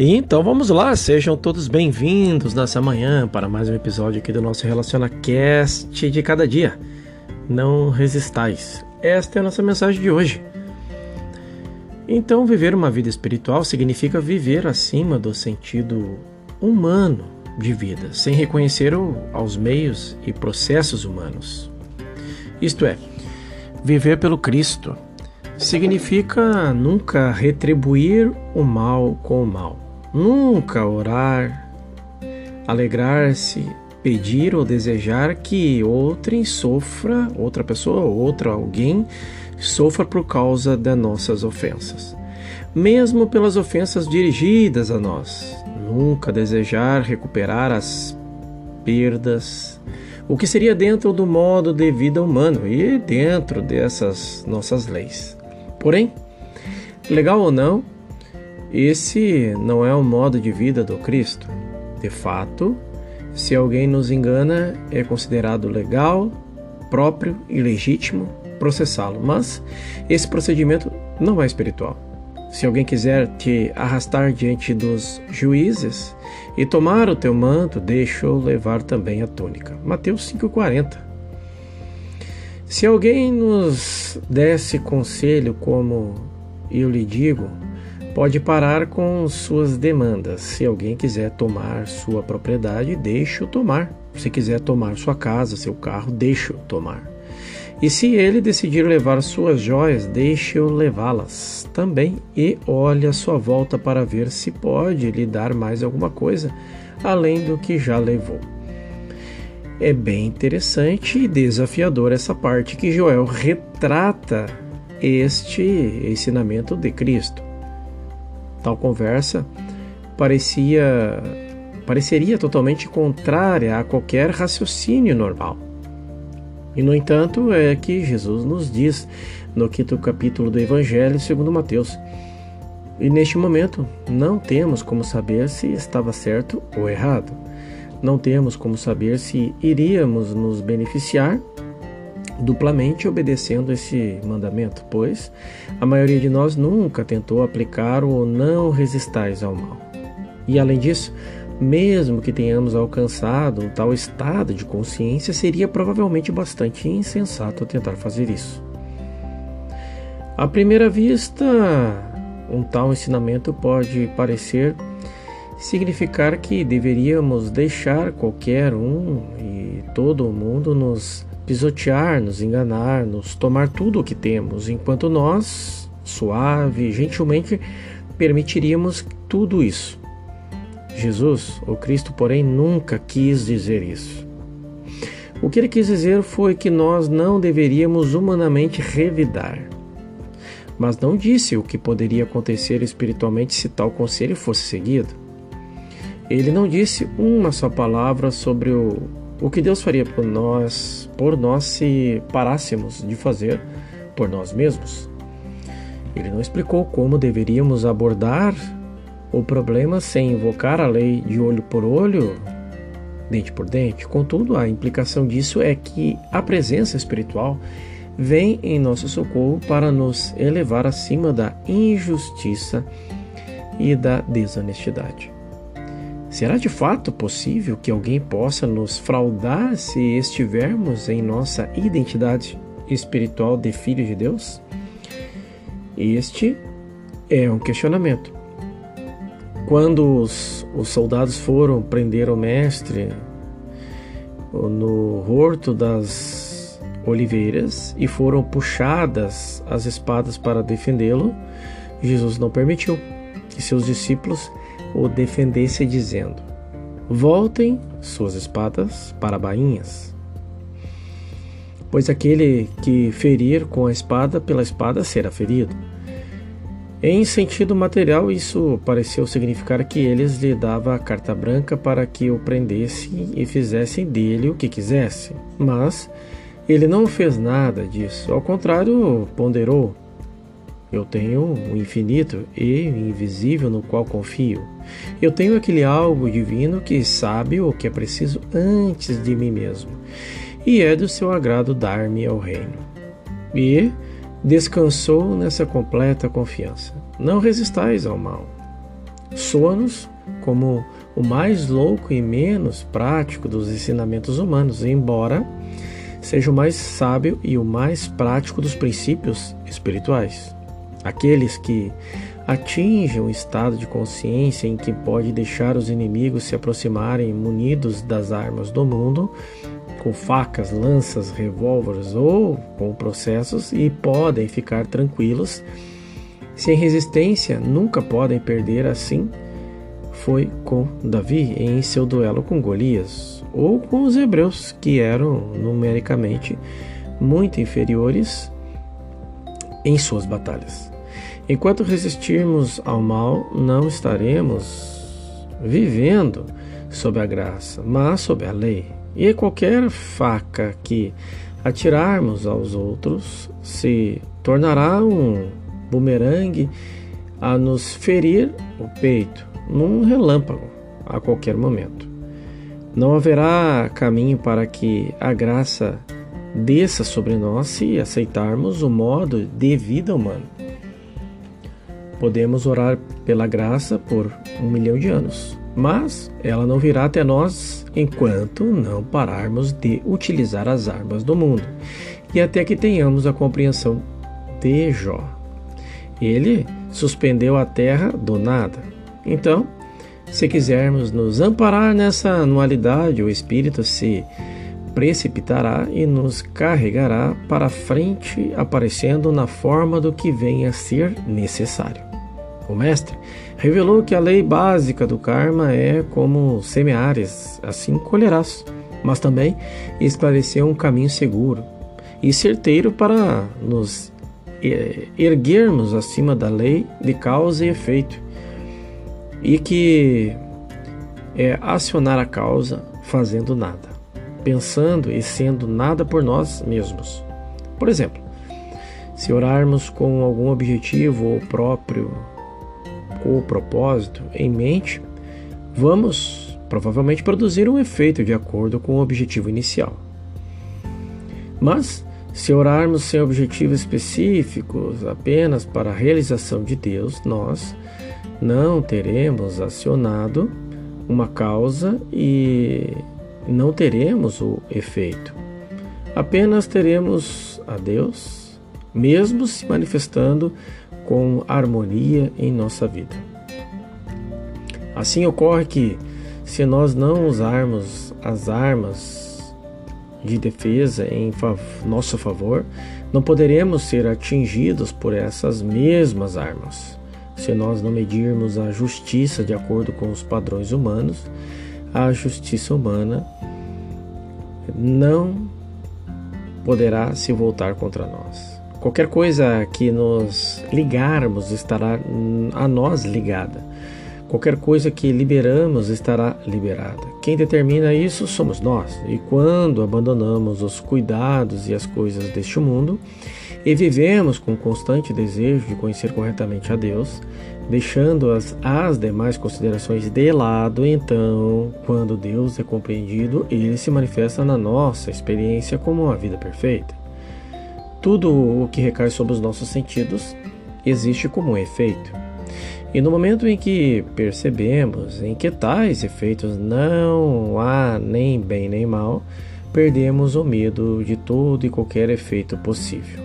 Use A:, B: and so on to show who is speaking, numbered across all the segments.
A: Então vamos lá, sejam todos bem-vindos nessa manhã para mais um episódio aqui do nosso Relaciona Cast de cada dia. Não resistais. Esta é a nossa mensagem de hoje. Então, viver uma vida espiritual significa viver acima do sentido humano de vida, sem reconhecer aos meios e processos humanos. Isto é, viver pelo Cristo significa nunca retribuir o mal com o mal Nunca orar, alegrar-se, pedir ou desejar que outrem sofra, outra pessoa, outra alguém sofra por causa das nossas ofensas. Mesmo pelas ofensas dirigidas a nós, nunca desejar recuperar as perdas, o que seria dentro do modo de vida humano e dentro dessas nossas leis. Porém, legal ou não, esse não é o modo de vida do Cristo. De fato, se alguém nos engana, é considerado legal, próprio e legítimo processá-lo, mas esse procedimento não é espiritual. Se alguém quiser te arrastar diante dos juízes e tomar o teu manto, deixa-o levar também a túnica. Mateus 5,40. Se alguém nos desse conselho como eu lhe digo, pode parar com suas demandas. Se alguém quiser tomar sua propriedade, deixe-o tomar. Se quiser tomar sua casa, seu carro, deixe-o tomar. E se ele decidir levar suas joias, deixe-o levá-las também e olhe à sua volta para ver se pode lhe dar mais alguma coisa além do que já levou. É bem interessante e desafiador essa parte que Joel retrata este ensinamento de Cristo. Tal conversa parecia pareceria totalmente contrária a qualquer raciocínio normal. E no entanto, é que Jesus nos diz no quinto capítulo do Evangelho segundo Mateus. E neste momento, não temos como saber se estava certo ou errado. Não temos como saber se iríamos nos beneficiar duplamente obedecendo esse mandamento, pois a maioria de nós nunca tentou aplicar o não resistais ao mal. E além disso, mesmo que tenhamos alcançado um tal estado de consciência, seria provavelmente bastante insensato tentar fazer isso. À primeira vista, um tal ensinamento pode parecer significar que deveríamos deixar qualquer um e todo mundo nos pisotear, nos enganar, nos tomar tudo o que temos, enquanto nós, suave, gentilmente, permitiríamos tudo isso. Jesus, o Cristo, porém, nunca quis dizer isso. O que ele quis dizer foi que nós não deveríamos humanamente revidar. Mas não disse o que poderia acontecer espiritualmente se tal conselho fosse seguido. Ele não disse uma só palavra sobre o o que Deus faria por nós, por nós se parássemos de fazer por nós mesmos? Ele não explicou como deveríamos abordar o problema sem invocar a lei de olho por olho, dente por dente. Contudo, a implicação disso é que a presença espiritual vem em nosso socorro para nos elevar acima da injustiça e da desonestidade. Será de fato possível que alguém possa nos fraudar se estivermos em nossa identidade espiritual de filhos de Deus? Este é um questionamento. Quando os, os soldados foram prender o mestre no horto das oliveiras e foram puxadas as espadas para defendê-lo, Jesus não permitiu que seus discípulos o defendesse, dizendo: Voltem suas espadas para bainhas. Pois aquele que ferir com a espada, pela espada será ferido. Em sentido material, isso pareceu significar que eles lhe davam a carta branca para que o prendessem e fizessem dele o que quisessem. Mas ele não fez nada disso. Ao contrário, ponderou eu tenho o infinito e invisível no qual confio. Eu tenho aquele algo divino que sabe o que é preciso antes de mim mesmo, e é do seu agrado dar-me ao reino. E descansou nessa completa confiança. Não resistais ao mal. Soa-nos como o mais louco e menos prático dos ensinamentos humanos, embora seja o mais sábio e o mais prático dos princípios espirituais. Aqueles que atingem um estado de consciência em que pode deixar os inimigos se aproximarem munidos das armas do mundo, com facas, lanças, revólveres ou com processos, e podem ficar tranquilos. Sem resistência, nunca podem perder assim. Foi com Davi em seu duelo com Golias, ou com os hebreus, que eram numericamente muito inferiores em suas batalhas. Enquanto resistirmos ao mal, não estaremos vivendo sob a graça, mas sob a lei. E qualquer faca que atirarmos aos outros se tornará um bumerangue a nos ferir o peito num relâmpago a qualquer momento. Não haverá caminho para que a graça desça sobre nós se aceitarmos o modo de vida humano. Podemos orar pela graça por um milhão de anos, mas ela não virá até nós enquanto não pararmos de utilizar as armas do mundo e até que tenhamos a compreensão de Jó. Ele suspendeu a terra do nada. Então, se quisermos nos amparar nessa anualidade, o Espírito se precipitará e nos carregará para frente, aparecendo na forma do que venha a ser necessário. O mestre revelou que a lei básica do karma é como semeares, assim colherás, mas também esclareceu um caminho seguro e certeiro para nos erguermos acima da lei de causa e efeito, e que é acionar a causa fazendo nada, pensando e sendo nada por nós mesmos. Por exemplo, se orarmos com algum objetivo ou próprio com o propósito em mente, vamos provavelmente produzir um efeito de acordo com o objetivo inicial. Mas, se orarmos sem objetivos específicos apenas para a realização de Deus, nós não teremos acionado uma causa e não teremos o efeito. Apenas teremos a Deus, mesmo se manifestando com harmonia em nossa vida. Assim ocorre que, se nós não usarmos as armas de defesa em nosso favor, não poderemos ser atingidos por essas mesmas armas. Se nós não medirmos a justiça de acordo com os padrões humanos, a justiça humana não poderá se voltar contra nós. Qualquer coisa que nos ligarmos estará a nós ligada. Qualquer coisa que liberamos estará liberada. Quem determina isso somos nós. E quando abandonamos os cuidados e as coisas deste mundo e vivemos com constante desejo de conhecer corretamente a Deus, deixando as, as demais considerações de lado, então, quando Deus é compreendido, ele se manifesta na nossa experiência como uma vida perfeita. Tudo o que recai sobre os nossos sentidos existe como um efeito. E no momento em que percebemos em que tais efeitos não há nem bem nem mal, perdemos o medo de todo e qualquer efeito possível.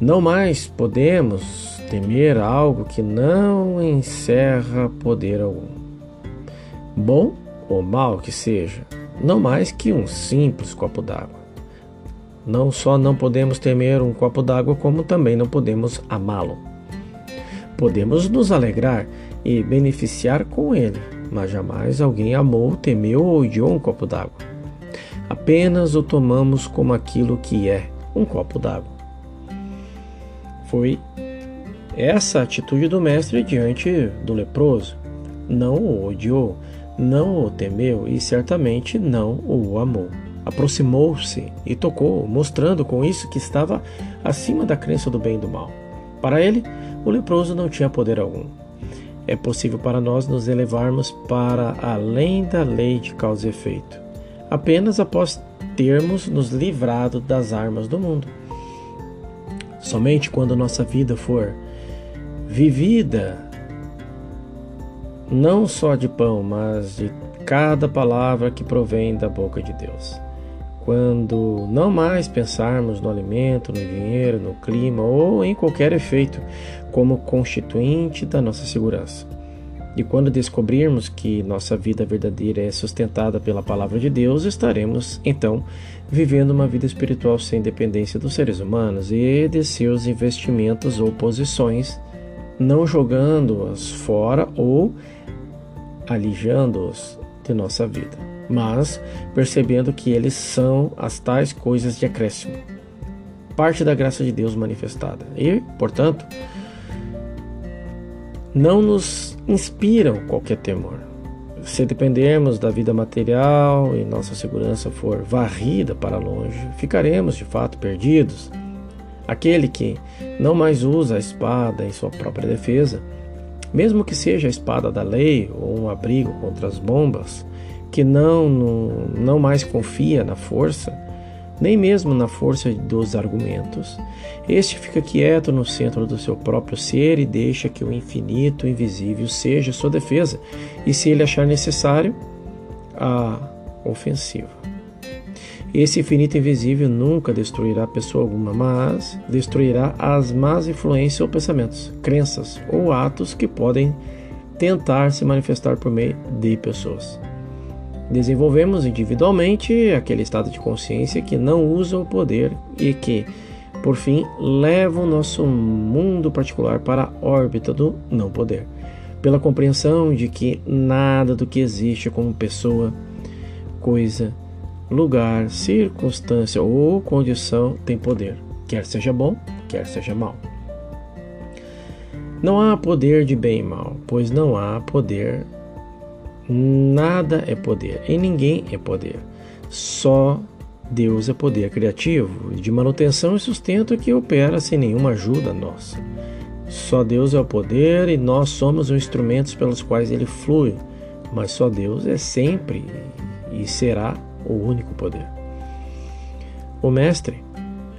A: Não mais podemos temer algo que não encerra poder algum. Bom ou mal que seja, não mais que um simples copo d'água. Não só não podemos temer um copo d'água, como também não podemos amá-lo. Podemos nos alegrar e beneficiar com ele, mas jamais alguém amou, temeu ou odiou um copo d'água. Apenas o tomamos como aquilo que é um copo d'água. Foi essa atitude do mestre diante do leproso. Não o odiou, não o temeu e certamente não o amou aproximou-se e tocou, mostrando com isso que estava acima da crença do bem e do mal. Para ele, o leproso não tinha poder algum. É possível para nós nos elevarmos para além da lei de causa e efeito, apenas após termos nos livrado das armas do mundo. Somente quando nossa vida for vivida não só de pão, mas de cada palavra que provém da boca de Deus. Quando não mais pensarmos no alimento, no dinheiro, no clima ou em qualquer efeito como constituinte da nossa segurança. E quando descobrirmos que nossa vida verdadeira é sustentada pela palavra de Deus, estaremos então vivendo uma vida espiritual sem dependência dos seres humanos e de seus investimentos ou posições, não jogando-os fora ou alijando-os de nossa vida, mas percebendo que eles são as tais coisas de acréscimo, parte da graça de Deus manifestada. E, portanto, não nos inspiram qualquer temor. Se dependermos da vida material e nossa segurança for varrida para longe, ficaremos de fato perdidos. Aquele que não mais usa a espada em sua própria defesa, mesmo que seja a espada da lei ou um abrigo contra as bombas, que não, não, não mais confia na força, nem mesmo na força dos argumentos. Este fica quieto no centro do seu próprio ser e deixa que o infinito invisível seja sua defesa, e se ele achar necessário, a ofensiva. Esse infinito invisível nunca destruirá pessoa alguma, mas destruirá as más influências ou pensamentos, crenças ou atos que podem tentar se manifestar por meio de pessoas. Desenvolvemos individualmente aquele estado de consciência que não usa o poder e que, por fim, leva o nosso mundo particular para a órbita do não poder, pela compreensão de que nada do que existe como pessoa, coisa, lugar, circunstância ou condição tem poder, quer seja bom, quer seja mal. Não há poder de bem e mal, pois não há poder Nada é poder e ninguém é poder. Só Deus é poder criativo, de manutenção e sustento que opera sem nenhuma ajuda nossa. Só Deus é o poder e nós somos os instrumentos pelos quais ele flui, mas só Deus é sempre e será o único poder. O Mestre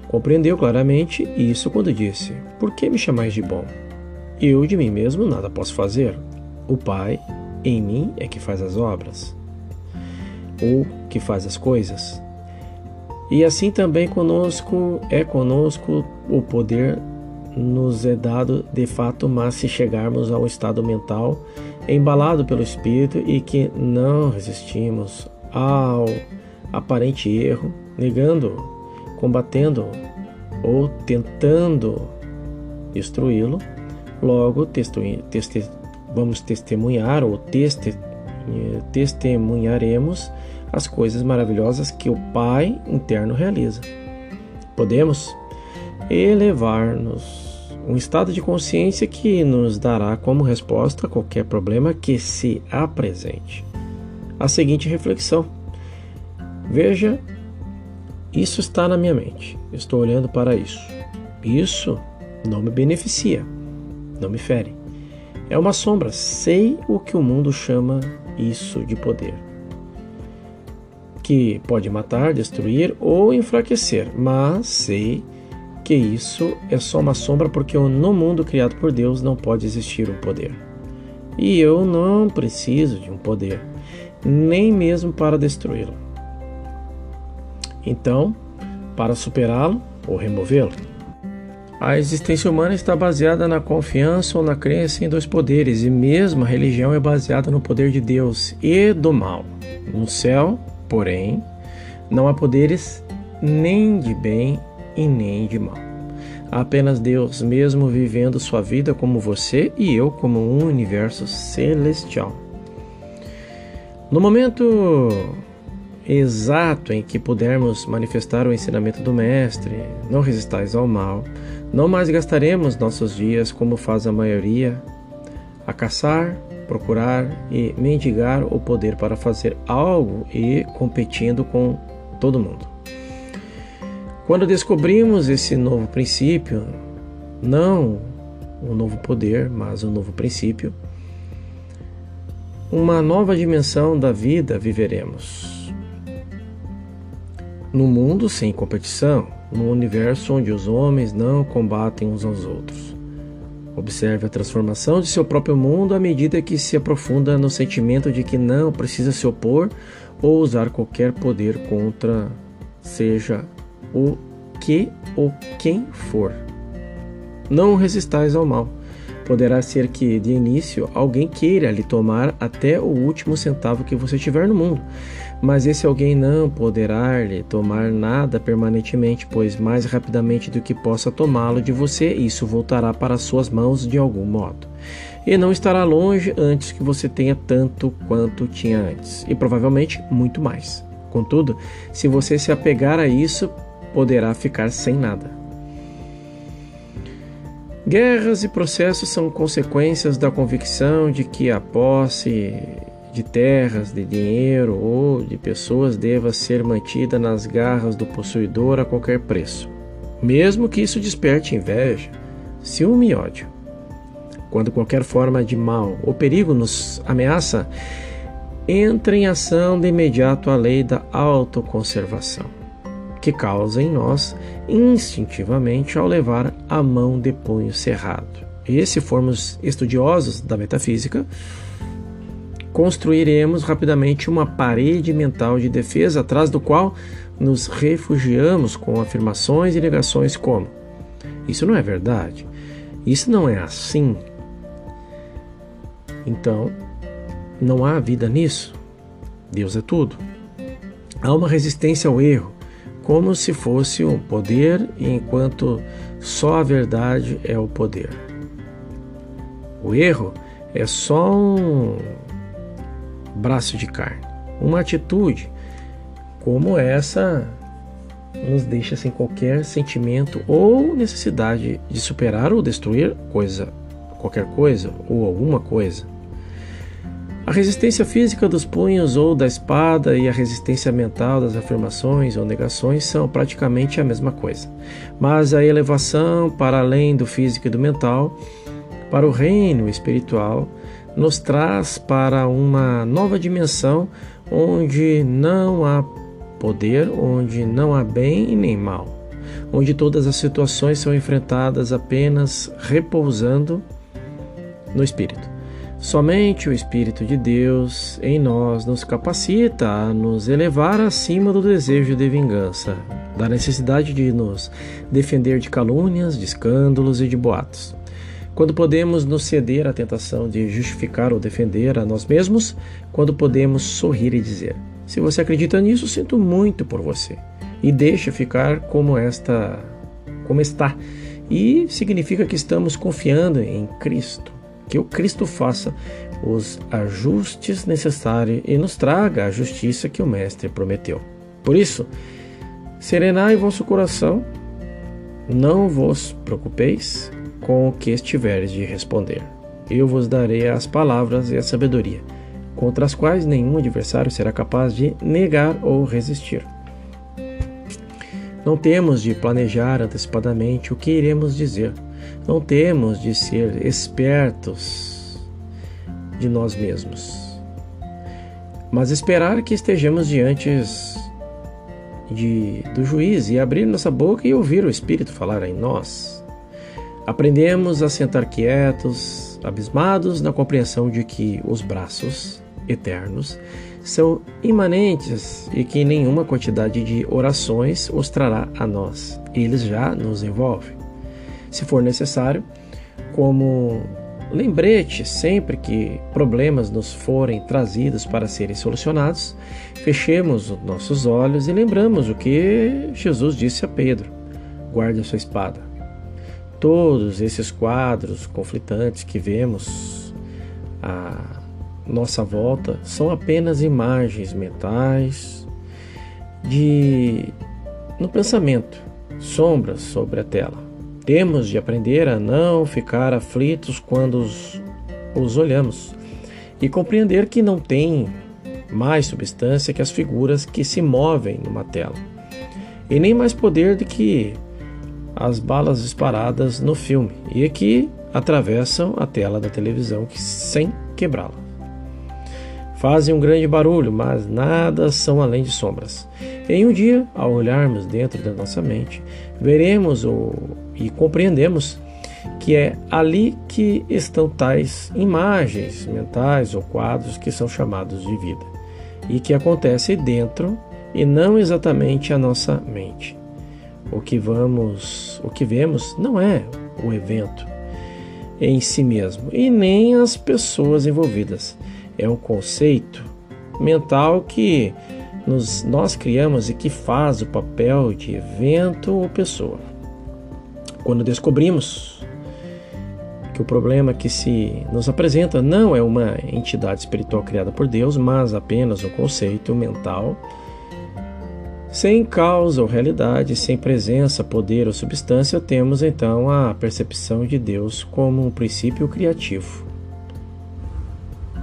A: compreendeu claramente isso quando disse: Por que me chamais de bom? Eu de mim mesmo nada posso fazer. O Pai em mim é que faz as obras, ou que faz as coisas. E assim também conosco é conosco o poder nos é dado de fato, mas se chegarmos a um estado mental embalado pelo espírito e que não resistimos ao aparente erro, negando, combatendo ou tentando destruí-lo, logo vamos testemunhar ou teste, testemunharemos as coisas maravilhosas que o Pai interno realiza. Podemos elevar-nos um estado de consciência que nos dará como resposta a qualquer problema que se apresente. A seguinte reflexão: Veja, isso está na minha mente. Estou olhando para isso. Isso não me beneficia, não me fere. É uma sombra. Sei o que o mundo chama isso de poder. Que pode matar, destruir ou enfraquecer, mas sei que isso é só uma sombra porque no mundo criado por Deus não pode existir um poder. E eu não preciso de um poder, nem mesmo para destruí-lo. Então, para superá-lo ou removê-lo, a existência humana está baseada na confiança ou na crença em dois poderes, e mesmo a religião é baseada no poder de Deus e do mal. No céu, porém, não há poderes nem de bem e nem de mal. Há apenas Deus, mesmo vivendo sua vida como você e eu, como um universo celestial. No momento exato em que pudermos manifestar o ensinamento do Mestre, não resistais ao mal, não mais gastaremos nossos dias como faz a maioria, a caçar, procurar e mendigar o poder para fazer algo e competindo com todo mundo. Quando descobrimos esse novo princípio, não um novo poder, mas um novo princípio, uma nova dimensão da vida viveremos. No mundo sem competição, num universo onde os homens não combatem uns aos outros. Observe a transformação de seu próprio mundo à medida que se aprofunda no sentimento de que não precisa se opor ou usar qualquer poder contra, seja o que ou quem for. Não resistais ao mal. Poderá ser que, de início, alguém queira lhe tomar até o último centavo que você tiver no mundo, mas esse alguém não poderá lhe tomar nada permanentemente, pois mais rapidamente do que possa tomá-lo de você, isso voltará para suas mãos de algum modo. E não estará longe antes que você tenha tanto quanto tinha antes, e provavelmente muito mais. Contudo, se você se apegar a isso, poderá ficar sem nada. Guerras e processos são consequências da convicção de que a posse de terras, de dinheiro ou de pessoas deva ser mantida nas garras do possuidor a qualquer preço, mesmo que isso desperte inveja, ciúme e ódio. Quando qualquer forma de mal ou perigo nos ameaça, entra em ação de imediato a lei da autoconservação, que causa em nós instintivamente ao levar a mão de punho cerrado. E se formos estudiosos da metafísica, construiremos rapidamente uma parede mental de defesa atrás do qual nos refugiamos com afirmações e negações como: Isso não é verdade, isso não é assim. Então, não há vida nisso. Deus é tudo. Há uma resistência ao erro, como se fosse um poder, enquanto só a verdade é o poder. O erro é só um braço de carne. Uma atitude como essa nos deixa sem qualquer sentimento ou necessidade de superar ou destruir coisa, qualquer coisa ou alguma coisa. A resistência física dos punhos ou da espada e a resistência mental das afirmações ou negações são praticamente a mesma coisa. Mas a elevação para além do físico e do mental, para o reino espiritual, nos traz para uma nova dimensão onde não há poder, onde não há bem nem mal, onde todas as situações são enfrentadas apenas repousando no Espírito. Somente o Espírito de Deus em nós nos capacita a nos elevar acima do desejo de vingança, da necessidade de nos defender de calúnias, de escândalos e de boatos. Quando podemos nos ceder à tentação de justificar ou defender a nós mesmos, quando podemos sorrir e dizer: Se você acredita nisso, sinto muito por você. E deixa ficar como esta como está. E significa que estamos confiando em Cristo, que o Cristo faça os ajustes necessários e nos traga a justiça que o mestre prometeu. Por isso, serenai vosso coração, não vos preocupeis com o que estiveres de responder. Eu vos darei as palavras e a sabedoria, contra as quais nenhum adversário será capaz de negar ou resistir. Não temos de planejar antecipadamente o que iremos dizer. Não temos de ser espertos de nós mesmos. Mas esperar que estejamos diante de, do juiz e abrir nossa boca e ouvir o Espírito falar em nós. Aprendemos a sentar quietos, abismados na compreensão de que os braços eternos são imanentes e que nenhuma quantidade de orações os trará a nós. Eles já nos envolvem. Se for necessário, como lembrete sempre que problemas nos forem trazidos para serem solucionados, fechemos os nossos olhos e lembramos o que Jesus disse a Pedro: guarde a sua espada todos esses quadros conflitantes que vemos à nossa volta são apenas imagens mentais de no pensamento, sombras sobre a tela. Temos de aprender a não ficar aflitos quando os, os olhamos. E compreender que não tem mais substância que as figuras que se movem numa tela, e nem mais poder do que as balas disparadas no filme. E que atravessam a tela da televisão sem quebrá-la. Fazem um grande barulho, mas nada são além de sombras. Em um dia, ao olharmos dentro da nossa mente, veremos o, e compreendemos que é ali que estão tais imagens mentais ou quadros que são chamados de vida e que acontece dentro e não exatamente a nossa mente. O que vamos, o que vemos não é o evento em si mesmo e nem as pessoas envolvidas. É um conceito mental que nos, nós criamos e que faz o papel de evento ou pessoa. Quando descobrimos que o problema que se nos apresenta não é uma entidade espiritual criada por Deus, mas apenas um conceito mental, sem causa ou realidade, sem presença, poder ou substância, temos então a percepção de Deus como um princípio criativo,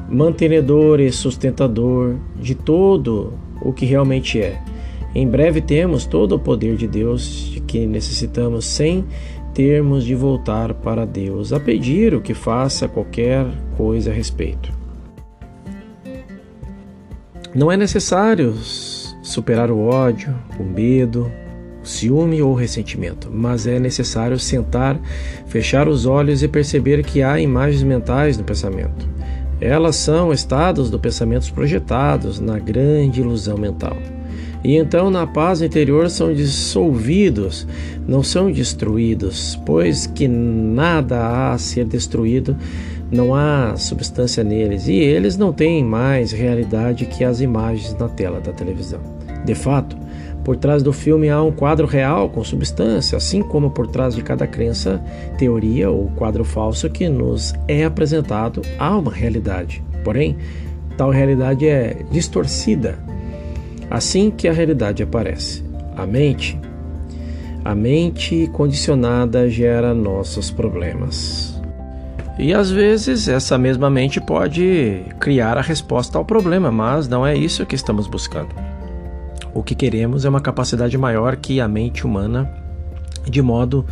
A: mantenedor e sustentador de todo o que realmente é. Em breve temos todo o poder de Deus de que necessitamos sem termos de voltar para Deus a pedir o que faça qualquer coisa a respeito. Não é necessário superar o ódio, o medo, o ciúme ou o ressentimento, mas é necessário sentar, fechar os olhos e perceber que há imagens mentais no pensamento. Elas são estados do pensamento projetados na grande ilusão mental. E então, na paz interior, são dissolvidos, não são destruídos, pois que nada há a ser destruído, não há substância neles, e eles não têm mais realidade que as imagens na tela da televisão. De fato, por trás do filme há um quadro real com substância, assim como por trás de cada crença, teoria ou quadro falso que nos é apresentado há uma realidade. Porém, tal realidade é distorcida Assim que a realidade aparece, a mente, a mente condicionada gera nossos problemas. E às vezes essa mesma mente pode criar a resposta ao problema, mas não é isso que estamos buscando. O que queremos é uma capacidade maior que a mente humana, de modo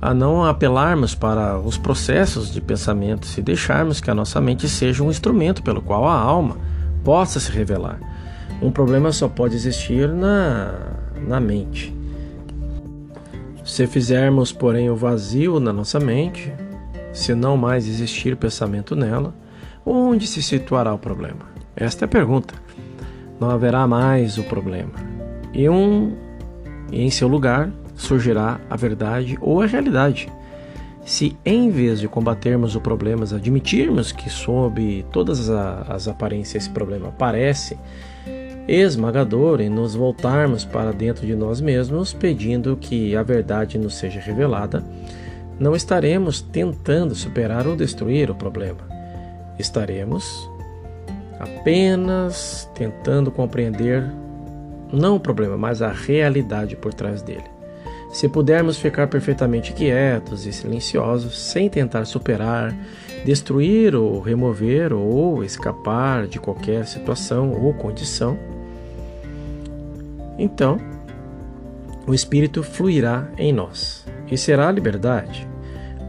A: a não apelarmos para os processos de pensamento e deixarmos que a nossa mente seja um instrumento pelo qual a alma possa se revelar um problema só pode existir na, na mente. Se fizermos, porém, o vazio na nossa mente, se não mais existir pensamento nela, onde se situará o problema? Esta é a pergunta. Não haverá mais o problema. E, um, e em seu lugar surgirá a verdade ou a realidade. Se em vez de combatermos o problema, admitirmos que sob todas as aparências esse problema aparece, esmagador em nos voltarmos para dentro de nós mesmos, pedindo que a verdade nos seja revelada, não estaremos tentando superar ou destruir o problema. Estaremos apenas tentando compreender não o problema, mas a realidade por trás dele. Se pudermos ficar perfeitamente quietos e silenciosos, sem tentar superar, destruir ou remover ou escapar de qualquer situação ou condição, então o Espírito fluirá em nós e será a liberdade.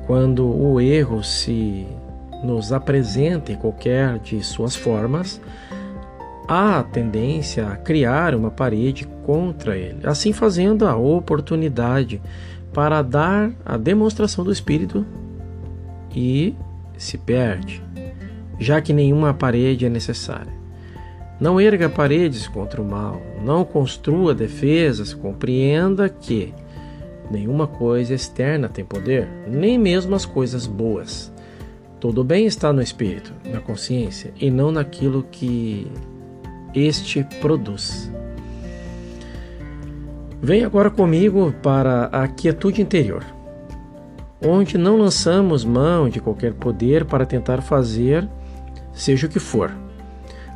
A: Quando o erro se nos apresenta em qualquer de suas formas, há a tendência a criar uma parede contra ele, assim fazendo a oportunidade para dar a demonstração do Espírito e se perde, já que nenhuma parede é necessária. Não erga paredes contra o mal, não construa defesas, compreenda que nenhuma coisa externa tem poder, nem mesmo as coisas boas. Todo bem está no espírito, na consciência, e não naquilo que este produz. Vem agora comigo para a quietude interior, onde não lançamos mão de qualquer poder para tentar fazer seja o que for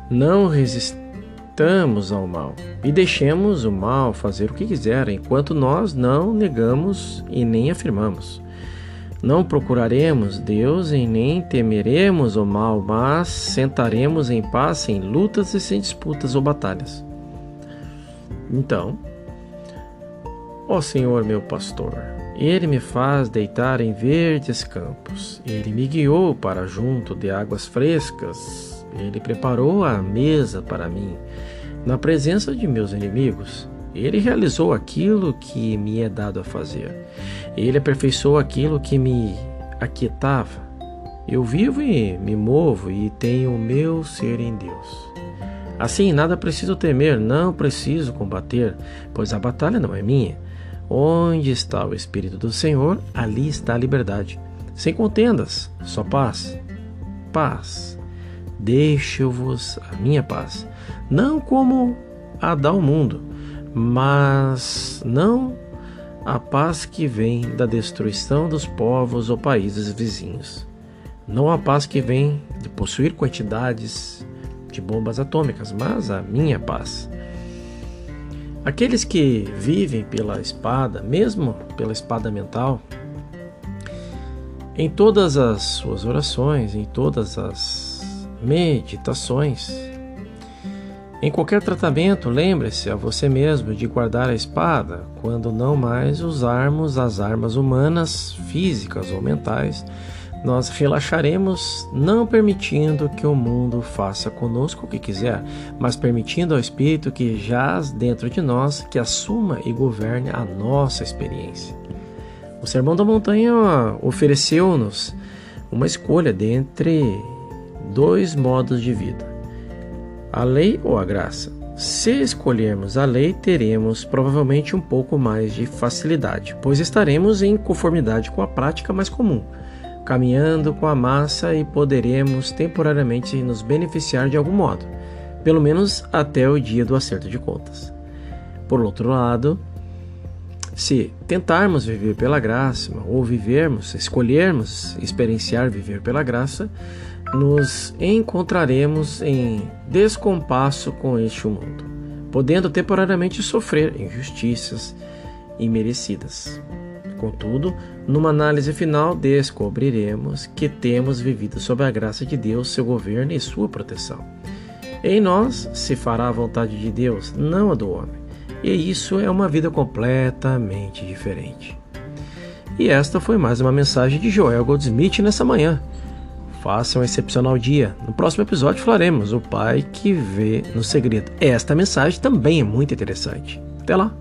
A: não resistamos ao mal e deixemos o mal fazer o que quiser, enquanto nós não negamos e nem afirmamos. Não procuraremos Deus e nem temeremos o mal, mas sentaremos em paz, sem lutas e sem disputas ou batalhas. Então, ó Senhor meu pastor, ele me faz deitar em verdes campos, ele me guiou para junto de águas frescas, ele preparou a mesa para mim na presença de meus inimigos. Ele realizou aquilo que me é dado a fazer. Ele aperfeiçoou aquilo que me aquietava. Eu vivo e me movo e tenho o meu ser em Deus. Assim, nada preciso temer, não preciso combater, pois a batalha não é minha. Onde está o Espírito do Senhor, ali está a liberdade. Sem contendas, só paz. Paz. Deixo-vos a minha paz. Não como a dá o mundo, mas não a paz que vem da destruição dos povos ou países vizinhos. Não a paz que vem de possuir quantidades de bombas atômicas, mas a minha paz. Aqueles que vivem pela espada, mesmo pela espada mental, em todas as suas orações, em todas as meditações, em qualquer tratamento, lembre-se a você mesmo de guardar a espada quando não mais usarmos as armas humanas, físicas ou mentais. Nós relaxaremos, não permitindo que o mundo faça conosco o que quiser, mas permitindo ao Espírito que jaz dentro de nós que assuma e governe a nossa experiência. O Sermão da Montanha ofereceu-nos uma escolha dentre dois modos de vida a lei ou a graça? Se escolhermos a lei, teremos provavelmente um pouco mais de facilidade, pois estaremos em conformidade com a prática mais comum, caminhando com a massa e poderemos temporariamente nos beneficiar de algum modo, pelo menos até o dia do acerto de contas. Por outro lado, se tentarmos viver pela graça, ou vivermos, escolhermos experienciar viver pela graça, nos encontraremos em descompasso com este mundo, podendo temporariamente sofrer injustiças imerecidas. Contudo, numa análise final, descobriremos que temos vivido sob a graça de Deus, seu governo e sua proteção. Em nós se fará a vontade de Deus, não a do homem. E isso é uma vida completamente diferente. E esta foi mais uma mensagem de Joel Goldsmith nessa manhã. Faça um excepcional dia. No próximo episódio falaremos o pai que vê no segredo. Esta mensagem também é muito interessante. Até lá!